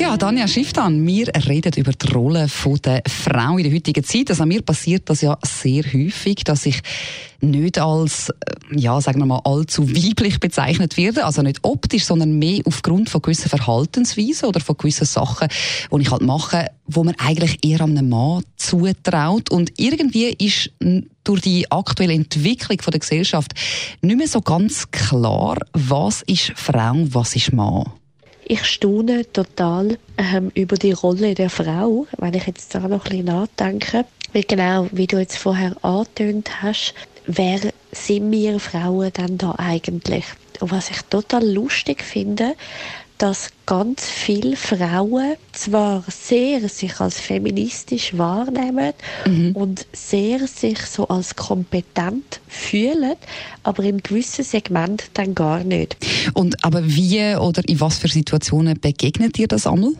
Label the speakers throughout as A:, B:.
A: Ja, Danja Schifftan, wir reden über die Rolle der Frau in der heutigen Zeit. Also mir passiert das ja sehr häufig, dass ich nicht als, äh, ja, sagen wir mal, allzu weiblich bezeichnet werde. Also nicht optisch, sondern mehr aufgrund von gewissen Verhaltensweisen oder von gewissen Sachen, die ich halt mache, wo man eigentlich eher einem Mann zutraut. Und irgendwie ist durch die aktuelle Entwicklung der Gesellschaft nicht mehr so ganz klar, was ist Frau, was ist Mann.
B: Ich staune total ähm, über die Rolle der Frau, wenn ich jetzt da noch ein bisschen nachdenke. Weil genau, wie du jetzt vorher angetönt hast, wer sind wir Frauen denn da eigentlich? Und was ich total lustig finde, dass ganz viele Frauen zwar sehr sich als feministisch wahrnehmen mhm. und sehr sich so als kompetent fühlen, aber im gewissen Segment dann gar nicht.
A: Und aber wie oder in was für Situationen begegnet ihr das einmal?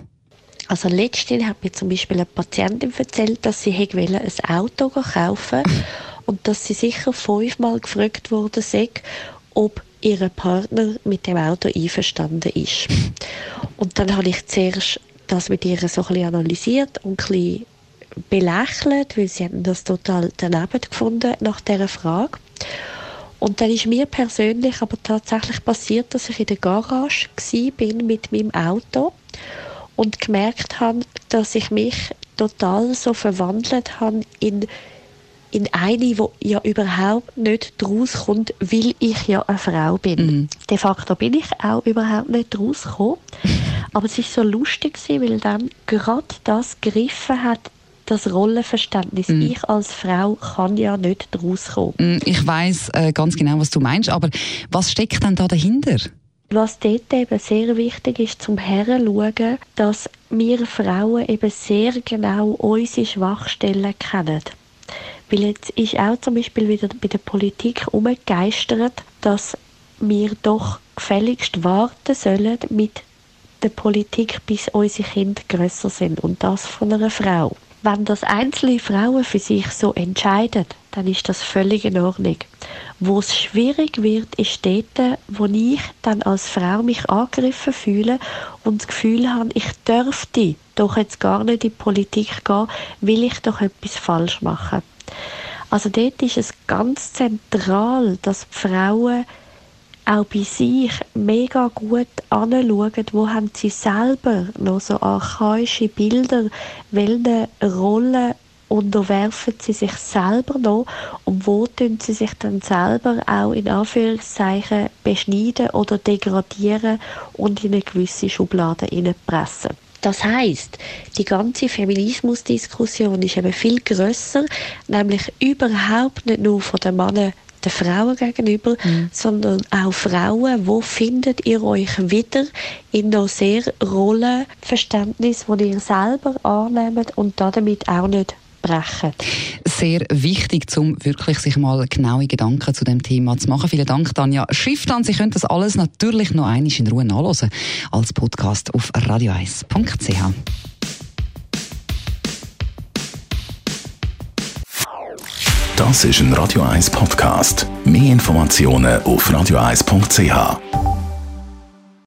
B: Also letztens hat mir zum Beispiel eine Patientin erzählt, dass sie ein Auto kaufen und dass sie sicher fünfmal gefragt wurde, ob ihr Partner mit dem Auto einverstanden ist. Und dann habe ich zuerst das mit ihr so ein analysiert und ein bisschen belächelt, weil sie das total daneben gefunden nach dieser Frage. Und dann ist mir persönlich aber tatsächlich passiert, dass ich in der Garage bin mit meinem Auto und gemerkt habe, dass ich mich total so verwandelt habe in in eine, die ja überhaupt nicht rauskommt, weil ich ja eine Frau bin. Mhm. De facto bin ich auch überhaupt nicht rausgekommen. Aber es war so lustig weil dann gerade das gegriffen hat, das Rollenverständnis. Mm. Ich als Frau kann ja nicht rauskommen.
A: Mm, ich weiß äh, ganz genau, was du meinst, aber was steckt denn da dahinter?
B: Was dort eben sehr wichtig ist, zum Herschauen, dass wir Frauen eben sehr genau unsere Schwachstellen kennen. Weil jetzt ist auch zum Beispiel wieder bei der Politik umgegeistert, dass wir doch gefälligst warten sollen mit der Politik, bis unsere Kinder grösser sind. Und das von einer Frau. Wenn das einzelne Frauen für sich so entscheiden, dann ist das völlig in Ordnung. Wo es schwierig wird, ist dort, wo ich dann als Frau mich angegriffen fühle und das Gefühl habe, ich dürfte doch jetzt gar nicht in die Politik gehen, will ich doch etwas falsch machen. Also dort ist es ganz zentral, dass die Frauen auch bei sich mega gut anschauen, wo haben sie selber noch so archaische Bilder, welche Rollen unterwerfen sie sich selber noch und wo tun sie sich dann selber auch in Anführungszeichen beschneiden oder degradieren und in eine gewisse Schublade pressen. Das heißt, die ganze Feminismusdiskussion ist eben viel größer, nämlich überhaupt nicht nur von den Männern den Frauen gegenüber, mhm. sondern auch Frauen, wo findet ihr euch wieder in noch sehr Rollenverständnis, wo ihr selber annehmt und damit auch nicht brechen.
A: Sehr wichtig, um wirklich sich mal genaue Gedanken zu dem Thema zu machen. Vielen Dank, Tanja Schifftan. Sie können das alles natürlich noch einmal in Ruhe nachlesen als Podcast auf radio1.ch.
C: Das ist ein Radio 1 Podcast. Mehr Informationen auf radio1.ch.